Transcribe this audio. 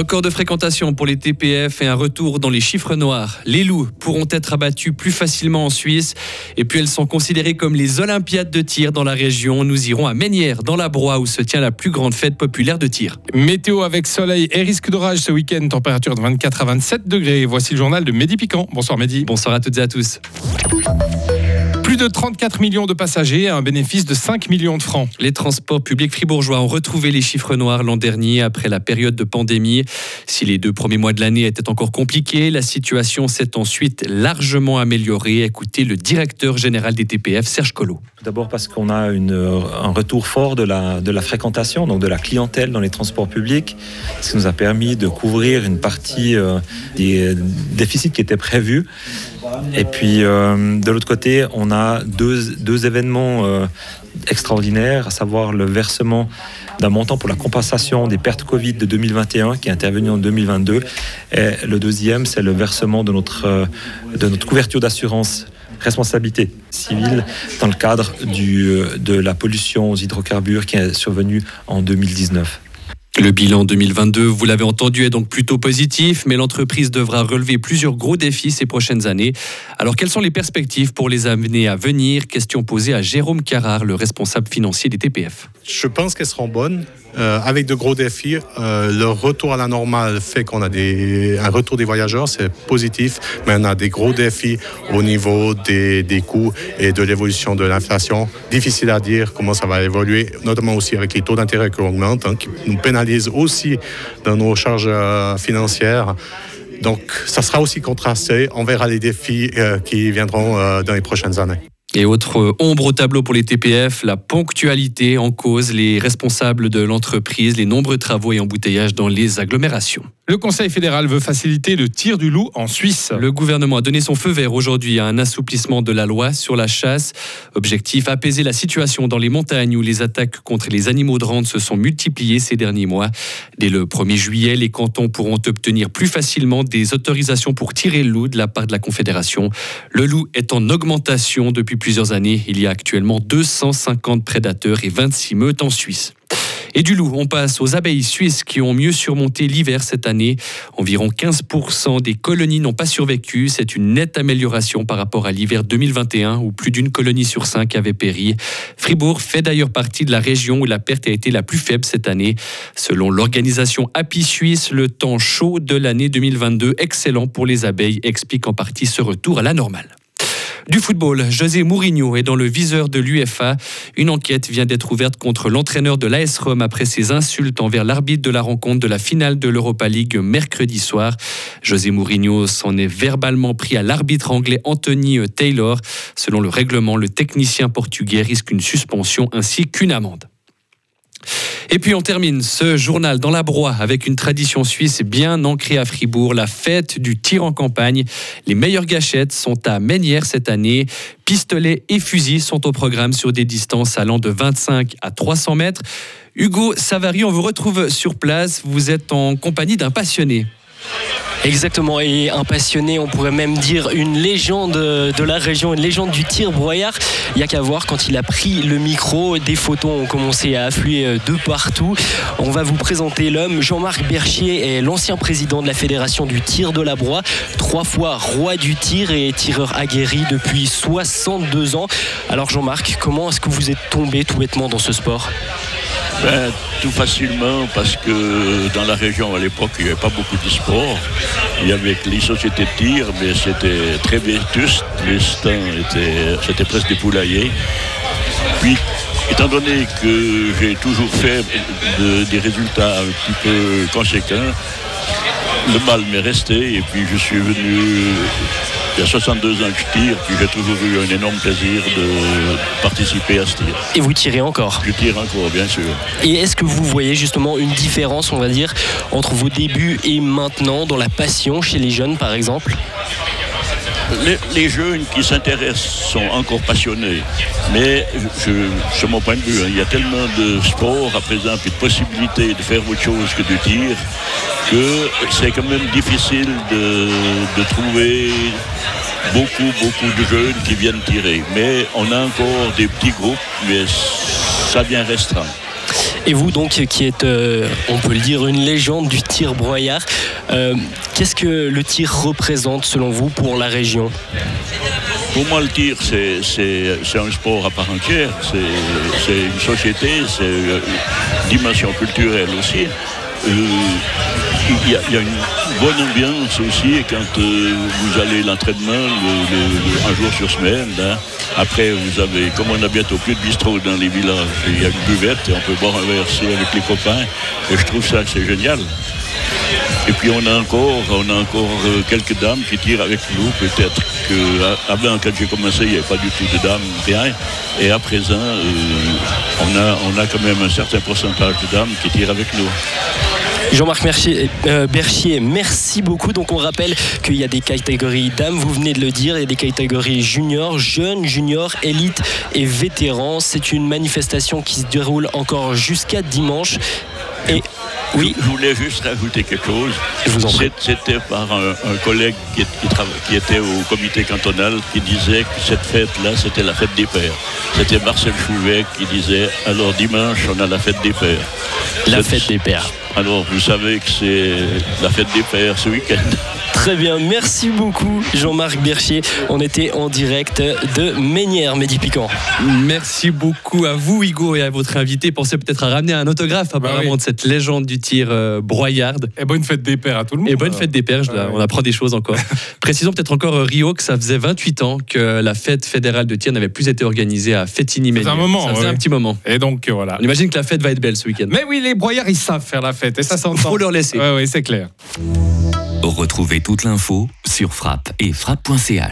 Record de fréquentation pour les TPF et un retour dans les chiffres noirs. Les loups pourront être abattus plus facilement en Suisse et puis elles sont considérées comme les Olympiades de tir dans la région. Nous irons à Ménières, dans la Broye, où se tient la plus grande fête populaire de tir. Météo avec soleil et risque d'orage ce week-end, température de 24 à 27 degrés. Voici le journal de Mehdi Piquant. Bonsoir Mehdi. Bonsoir à toutes et à tous. Plus de 34 millions de passagers, un bénéfice de 5 millions de francs. Les transports publics fribourgeois ont retrouvé les chiffres noirs l'an dernier après la période de pandémie. Si les deux premiers mois de l'année étaient encore compliqués, la situation s'est ensuite largement améliorée. Écoutez le directeur général des TPF, Serge Collot. D'abord parce qu'on a un retour fort de la, fréquentation, donc de la clientèle dans les transports publics, ce qui nous a permis de couvrir une partie euh, des déficits qui étaient prévus. Et puis euh, de l'autre côté, on a deux, événements euh, extraordinaires, à savoir le versement d'un montant pour la compensation des pertes Covid de 2021 qui est intervenu en 2022. Et le deuxième, c'est le versement de notre couverture d'assurance responsabilité civile dans le cadre du, de la pollution aux hydrocarbures qui est survenue en 2019. Le bilan 2022, vous l'avez entendu, est donc plutôt positif, mais l'entreprise devra relever plusieurs gros défis ces prochaines années. Alors, quelles sont les perspectives pour les années à venir? Question posée à Jérôme Carrard, le responsable financier des TPF. Je pense qu'elles seront bonnes. Euh, avec de gros défis, euh, le retour à la normale fait qu'on a un retour des voyageurs, c'est positif, mais on a des gros défis au niveau des, des coûts et de l'évolution de l'inflation. Difficile à dire comment ça va évoluer, notamment aussi avec les taux d'intérêt qui augmentent, hein, qui nous pénalisent aussi dans nos charges euh, financières. Donc, ça sera aussi contrasté. On verra les défis euh, qui viendront dans les prochaines années. Et autre ombre au tableau pour les TPF, la ponctualité en cause, les responsables de l'entreprise, les nombreux travaux et embouteillages dans les agglomérations. Le Conseil fédéral veut faciliter le tir du loup en Suisse. Le gouvernement a donné son feu vert aujourd'hui à un assouplissement de la loi sur la chasse. Objectif apaiser la situation dans les montagnes où les attaques contre les animaux de rente se sont multipliées ces derniers mois. Dès le 1er juillet, les cantons pourront obtenir plus facilement des autorisations pour tirer le loup de la part de la Confédération. Le loup est en augmentation depuis plusieurs années. Il y a actuellement 250 prédateurs et 26 meutes en Suisse. Et du loup, on passe aux abeilles suisses qui ont mieux surmonté l'hiver cette année. Environ 15% des colonies n'ont pas survécu. C'est une nette amélioration par rapport à l'hiver 2021 où plus d'une colonie sur cinq avait péri. Fribourg fait d'ailleurs partie de la région où la perte a été la plus faible cette année. Selon l'organisation Happy Suisse, le temps chaud de l'année 2022, excellent pour les abeilles, explique en partie ce retour à la normale. Du football, José Mourinho est dans le viseur de l'UFA. Une enquête vient d'être ouverte contre l'entraîneur de l'AS Rome après ses insultes envers l'arbitre de la rencontre de la finale de l'Europa League mercredi soir. José Mourinho s'en est verbalement pris à l'arbitre anglais Anthony Taylor. Selon le règlement, le technicien portugais risque une suspension ainsi qu'une amende. Et puis on termine ce journal dans la broie avec une tradition suisse bien ancrée à Fribourg, la fête du tir en campagne. Les meilleures gâchettes sont à Ménières cette année. Pistolets et fusils sont au programme sur des distances allant de 25 à 300 mètres. Hugo Savary, on vous retrouve sur place. Vous êtes en compagnie d'un passionné. Exactement, et un passionné, on pourrait même dire une légende de la région, une légende du tir broyard. Il n'y a qu'à voir quand il a pris le micro, des photos ont commencé à affluer de partout. On va vous présenter l'homme. Jean-Marc Berchier est l'ancien président de la Fédération du tir de la Broye, trois fois roi du tir et tireur aguerri depuis 62 ans. Alors Jean-Marc, comment est-ce que vous êtes tombé tout bêtement dans ce sport? Ben, tout facilement parce que dans la région à l'époque il n'y avait pas beaucoup de sport. Il y avait les sociétés de tir, mais c'était très vétuste. Les stands c'était presque des poulaillers. Puis, étant donné que j'ai toujours fait de- des résultats un petit peu conséquents, le mal m'est resté et puis je suis venu il y a 62 ans que je tire, puis j'ai toujours eu un énorme plaisir de participer à ce tir. Et vous tirez encore? Je tire encore, bien sûr. Et est-ce que vous voyez justement une différence, on va dire, entre vos débuts et maintenant dans la passion chez les jeunes par exemple? Les, jeunes qui s'intéressent sont encore passionnés, mais sur mon point de vue, hein, il y a tellement de sport à présent, puis de possibilités de faire autre chose que du tir, que c'est quand même difficile de, de trouver beaucoup, beaucoup de jeunes qui viennent tirer. Mais on a encore des petits groupes, mais ça vient restreint. Et vous donc qui êtes, euh, on peut le dire, une légende du tir broyard, euh, qu'est-ce que le tir représente selon vous pour la région? Pour moi, le tir, c'est, un sport à part entière. C'est, une société, c'est une dimension culturelle aussi. Euh, il y, a, une bonne ambiance aussi quand euh, vous allez l'entraînement le- le- le- un jour sur semaine. hein. Après, vous avez, comme on a bientôt plus de bistrot dans les villages, il y a une buvette et on peut boire un verre avec les copains. Et je trouve ça c'est génial. Et puis on a encore, on a encore euh, quelques dames qui tirent avec nous. Peut-être que à- avant, quand j'ai commencé, il n'y avait pas du tout de dames, rien. Et à présent, euh, on, a, on a quand même un certain pourcentage de dames qui tirent avec nous. Jean-Marc euh, Berchier, merci beaucoup. Donc on rappelle qu'il y a des catégories dames, vous venez de le dire, il y a des catégories juniors, jeunes, juniors, élites et vétérans. C'est une manifestation qui se déroule encore jusqu'à dimanche. Et oui, Je voulais juste rajouter quelque chose. Je vous en prie. C'est- C'était par un, un collègue qui, qui était au comité cantonal qui disait que cette fête-là, c'était la fête des pères. C'était Marcel Chouvet qui disait alors dimanche, on a la fête des pères. la fête des pères. Alors vous savez que c'est la fête des pères ce week-end. Très bien, merci beaucoup Jean-Marc Berchier. On était en direct de Ménière, Mehdi Piquant. Merci beaucoup à vous, Hugo, et à votre invité. Pensez peut-être à ramener un autographe apparemment Bah oui. de cette légende du tir euh, broyarde. Et bonne fête des pères à tout le monde. Et bonne fête des pères, je- Ouais, ouais. on apprend des choses encore. Précisons peut-être encore euh, Rio que ça faisait 28 ans que la fête fédérale de tir n'avait plus été organisée à fétigny Ça faisait un moment, Ça faisait ouais. un petit moment. Et donc euh, voilà. On imagine que la fête va être belle ce week-end. Mais oui, les broyards, ils savent faire la fête. Et ça s'entend. Faut leur laisser. Ouais, ouais, c'est clair. Retrouvez toute l'info sur frappe et frappe.ch.